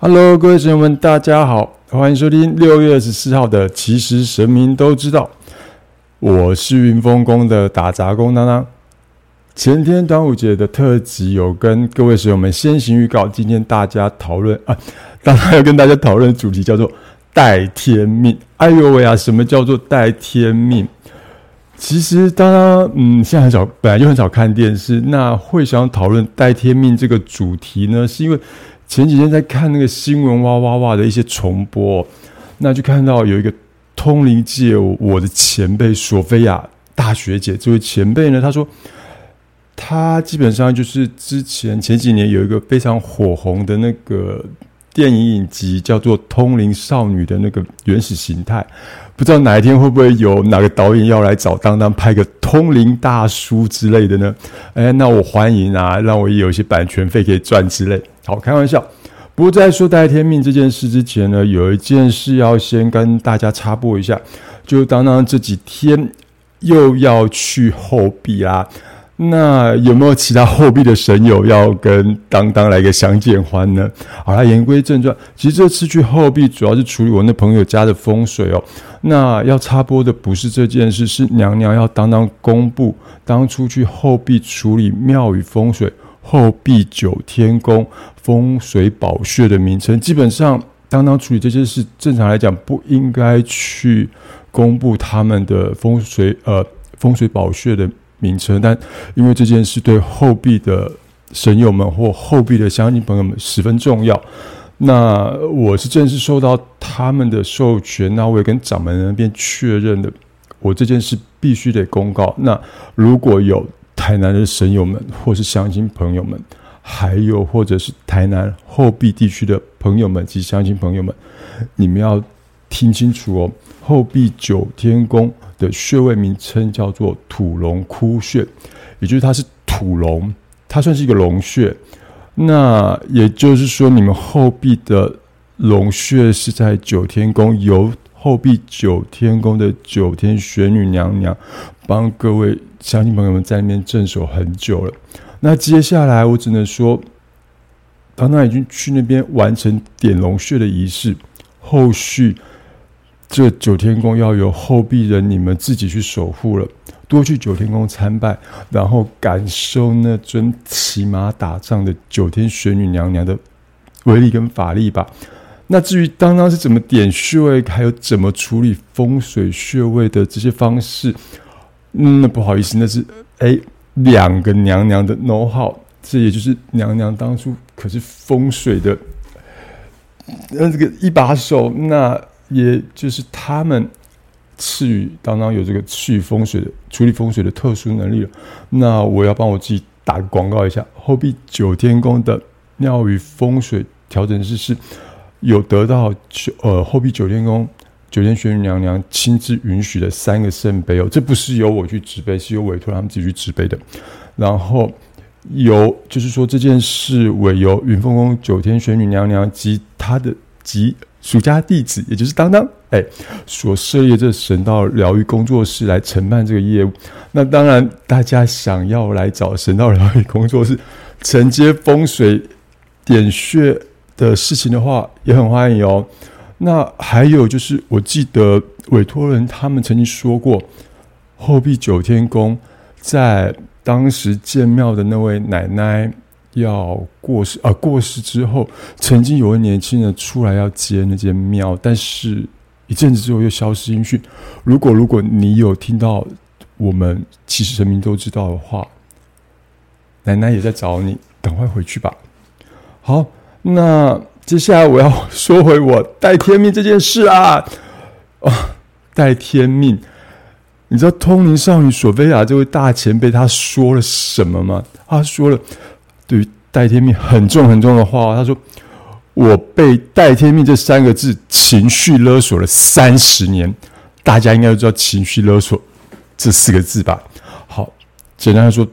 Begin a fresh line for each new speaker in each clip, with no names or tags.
Hello，各位神友们，大家好，欢迎收听六月二十四号的《其实神明都知道》，我是云峰宫的打杂工当当。前天端午节的特辑有跟各位神友们先行预告，今天大家讨论啊，当然要跟大家讨论的主题叫做带天命。哎呦喂啊，什么叫做带天命？其实当然，嗯，现在很少，本来就很少看电视，那会想讨论带天命这个主题呢，是因为。前几天在看那个新闻哇哇哇的一些重播，那就看到有一个通灵界我的前辈索菲亚大学姐，这位前辈呢，她说，她基本上就是之前前几年有一个非常火红的那个电影影集，叫做《通灵少女》的那个原始形态，不知道哪一天会不会有哪个导演要来找当当拍个通灵大叔之类的呢？哎，那我欢迎啊，让我也有一些版权费可以赚之类。好，开玩笑。不过在说带天命这件事之前呢，有一件事要先跟大家插播一下，就当当这几天又要去后壁啦。那有没有其他后壁的神友要跟当当来个相见欢呢？好了，言归正传，其实这次去后壁主要是处理我那朋友家的风水哦。那要插播的不是这件事，是娘娘要当当公布当初去后壁处理庙宇风水。后壁九天宫风水宝穴的名称，基本上当当处理这件事，正常来讲不应该去公布他们的风水呃风水宝穴的名称，但因为这件事对后壁的神友们或后壁的乡亲朋友们十分重要，那我是正式受到他们的授权，那我也跟掌门人那边确认的，我这件事必须得公告。那如果有。台南的神友们，或是乡亲朋友们，还有或者是台南后壁地区的朋友们及乡亲朋友们，你们要听清楚哦。后壁九天宫的穴位名称叫做土龙窟穴，也就是它是土龙，它算是一个龙穴。那也就是说，你们后壁的龙穴是在九天宫，由后壁九天宫的九天玄女娘娘帮各位。相信朋友们在那边镇守很久了。那接下来我只能说，当他已经去那边完成点龙穴的仪式，后续这九天宫要由后壁人你们自己去守护了。多去九天宫参拜，然后感受那尊骑马打仗的九天玄女娘娘的威力跟法力吧。那至于当当是怎么点穴位，还有怎么处理风水穴位的这些方式。嗯，那不好意思，那是哎，两个娘娘的 know how，这也就是娘娘当初可是风水的，那这个一把手，那也就是他们赐予当当有这个赐予风水的处理风水的特殊能力了。那我要帮我自己打个广告一下，后壁九天宫的庙宇风水调整师是有得到九呃后壁九天宫。九天玄女娘娘亲自允许的三个圣杯哦，这不是由我去执杯，是由委托他们自己去执杯的。然后由就是说这件事委由云凤宫九天玄女娘娘及她的及暑假弟子，也就是当当哎所设立这神道疗愈工作室来承办这个业务。那当然，大家想要来找神道疗愈工作室承接风水点穴的事情的话，也很欢迎哦。那还有就是，我记得委托人他们曾经说过，后壁九天宫在当时建庙的那位奶奶要过世啊，过世之后，曾经有位年轻人出来要接那间庙，但是一阵子之后又消失音讯。如果如果你有听到我们其实神明都知道的话，奶奶也在找你，赶快回去吧。好，那。接下来我要说回我带天命这件事啊！啊，带天命，你知道通灵少女索菲亚这位大前辈她说了什么吗？她说了对于戴天命很重很重的话。他说：“我被戴天命这三个字情绪勒索了三十年。”大家应该都知道情绪勒索这四个字吧？好，简单来说，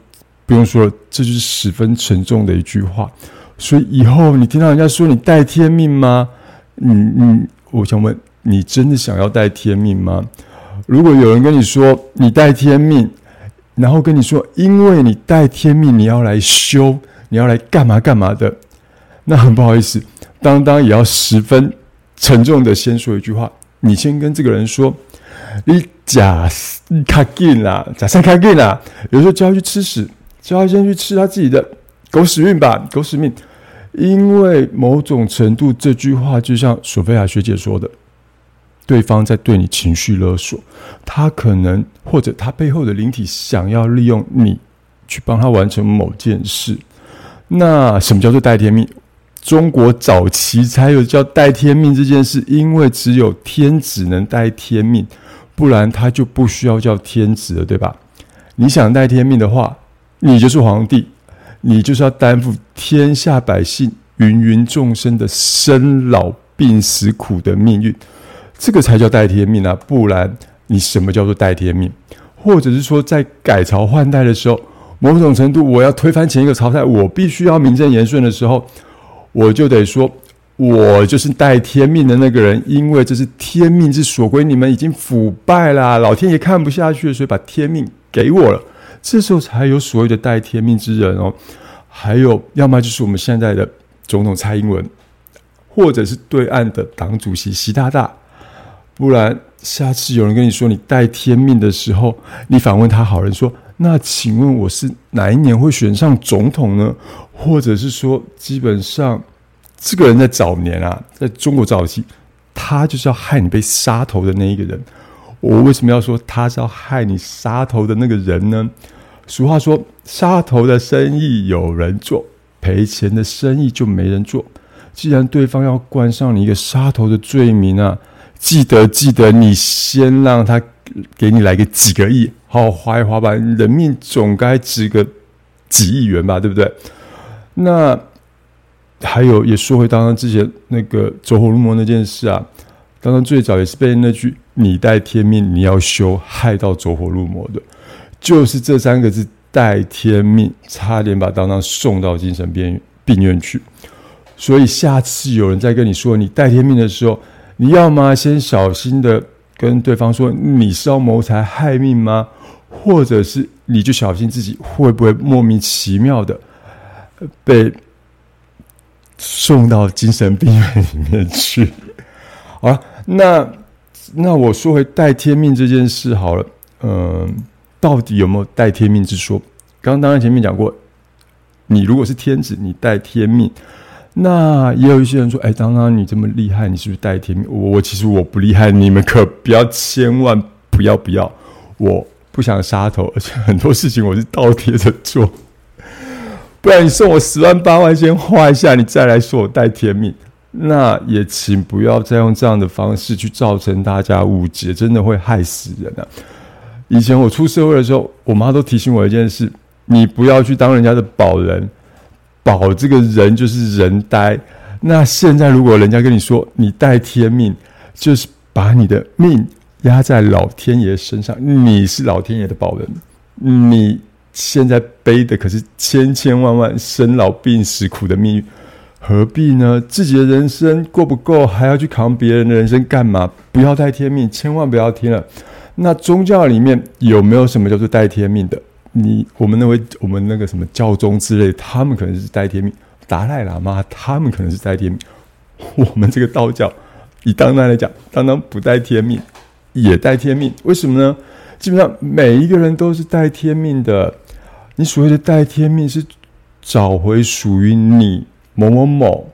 不用说了，这就是十分沉重的一句话。所以以后你听到人家说你戴天命吗？嗯嗯，我想问你，真的想要戴天命吗？如果有人跟你说你带天命，然后跟你说因为你带天命，你要来修，你要来干嘛干嘛的，那很不好意思，当当也要十分沉重的先说一句话，你先跟这个人说，你假死，你卡劲啦，假善卡劲啦，有时候叫他去吃屎，叫他先去吃他自己的狗屎运吧，狗屎命。因为某种程度，这句话就像索菲亚学姐说的，对方在对你情绪勒索，他可能或者他背后的灵体想要利用你去帮他完成某件事。那什么叫做带天命？中国早期才有叫带天命这件事，因为只有天子能带天命，不然他就不需要叫天子了，对吧？你想带天命的话，你就是皇帝。你就是要担负天下百姓、芸芸众生的生老病死苦的命运，这个才叫代天命啊！不然你什么叫做代天命？或者是说，在改朝换代的时候，某种程度我要推翻前一个朝代，我必须要名正言顺的时候，我就得说，我就是代天命的那个人，因为这是天命之所归，你们已经腐败啦，老天爷看不下去，所以把天命给我了。这时候才有所谓的代天命之人哦，还有要么就是我们现在的总统蔡英文，或者是对岸的党主席习大大，不然下次有人跟你说你带天命的时候，你反问他好人说：“那请问我是哪一年会选上总统呢？”或者是说，基本上这个人在早年啊，在中国早期，他就是要害你被杀头的那一个人。我为什么要说他是要害你杀头的那个人呢？俗话说：“杀头的生意有人做，赔钱的生意就没人做。”既然对方要冠上你一个杀头的罪名啊，记得记得，你先让他给你来个几个亿，好划一划吧。人命总该值个几亿元吧，对不对？那还有，也说回刚刚之前那个走火入魔那件事啊，刚刚最早也是被那句“你带天命，你要修”害到走火入魔的。就是这三个字带天命，差点把当当送到精神病病院去。所以下次有人再跟你说你带天命的时候，你要么先小心的跟对方说你是要谋财害命吗？或者是你就小心自己会不会莫名其妙的被送到精神病院里面去？好了，那那我说回带天命这件事好了，嗯。到底有没有带天命之说？刚刚当然前面讲过，你如果是天子，你带天命，那也有一些人说：“哎，当当你这么厉害，你是不是带天命？”我其实我不厉害，你们可不要千万不要不要，我不想杀头，而且很多事情我是倒贴着做，不然你送我十万八万，先花一下，你再来说我带天命，那也请不要再用这样的方式去造成大家误解，真的会害死人啊！以前我出社会的时候，我妈都提醒我一件事：你不要去当人家的保人，保这个人就是人呆。那现在如果人家跟你说你带天命，就是把你的命压在老天爷身上，你是老天爷的保人，你现在背的可是千千万万生老病死苦的命运，何必呢？自己的人生过不够，还要去扛别人的人生干嘛？不要带天命，千万不要听了。那宗教里面有没有什么叫做带天命的？你我们那位我们那个什么教宗之类，他们可能是带天命；达赖喇嘛他们可能是带天命。我们这个道教以当当来讲，当当不带天命也带天命，为什么呢？基本上每一个人都是带天命的。你所谓的带天命，是找回属于你某某某，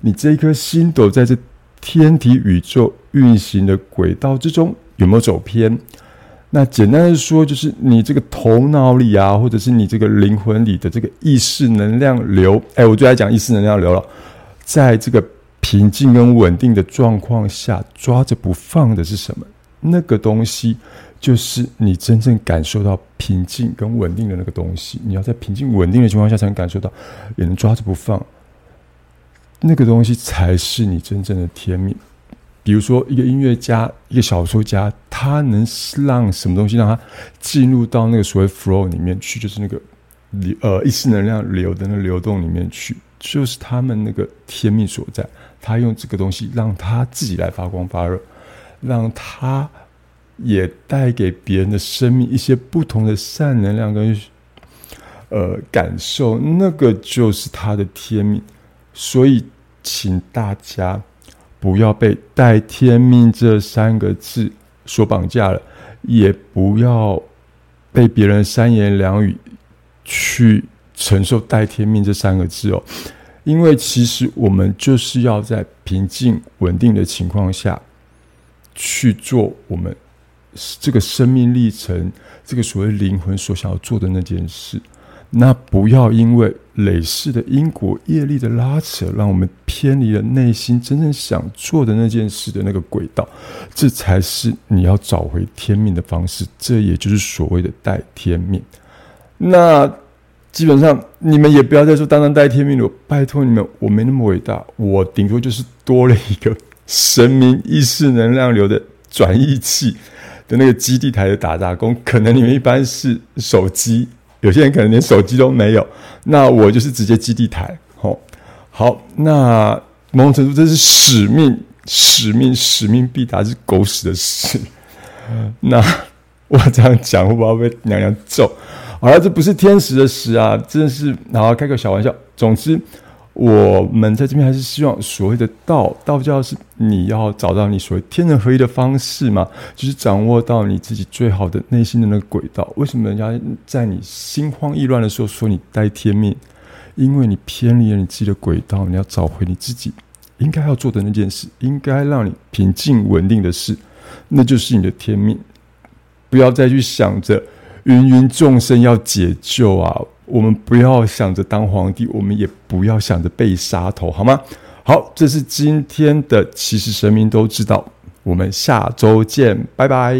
你这颗星斗在这天体宇宙运行的轨道之中。有没有走偏？那简单的说，就是你这个头脑里啊，或者是你这个灵魂里的这个意识能量流，哎，我最爱讲意识能量流了。在这个平静跟稳定的状况下，抓着不放的是什么？那个东西就是你真正感受到平静跟稳定的那个东西。你要在平静稳定的情况下才能感受到，也能抓着不放。那个东西才是你真正的天命。比如说，一个音乐家、一个小说家，他能让什么东西让他进入到那个所谓 flow 里面去，就是那个流呃意识能量流的那流动里面去，就是他们那个天命所在。他用这个东西让他自己来发光发热，让他也带给别人的生命一些不同的善能量跟呃感受，那个就是他的天命。所以，请大家不要被“带天命”这三个字所绑架了，也不要被别人三言两语去承受“带天命”这三个字哦。因为其实我们就是要在平静稳定的情况下去做我们这个生命历程，这个所谓灵魂所想要做的那件事。那不要因为累世的因果业力的拉扯，让我们偏离了内心真正想做的那件事的那个轨道。这才是你要找回天命的方式。这也就是所谓的带天命。那。基本上，你们也不要再说“当当带天命”了。拜托你们，我没那么伟大，我顶多就是多了一个神明意识能量流的转译器的那个基地台的打杂工。可能你们一般是手机，有些人可能连手机都没有。那我就是直接基地台。好，好，那某种程度这是使命，使命，使命必达，是狗屎的事。那我这样讲，会不会被娘娘揍？好了，这不是天使的使啊，真是，然后开个小玩笑。总之，我们在这边还是希望所谓的道道教是你要找到你所谓天人合一的方式嘛，就是掌握到你自己最好的内心的那个轨道。为什么人家在你心慌意乱的时候说你待天命？因为你偏离了你自己的轨道，你要找回你自己应该要做的那件事，应该让你平静稳定的事，那就是你的天命。不要再去想着。芸芸众生要解救啊！我们不要想着当皇帝，我们也不要想着被杀头，好吗？好，这是今天的，其实神明都知道。我们下周见，拜拜。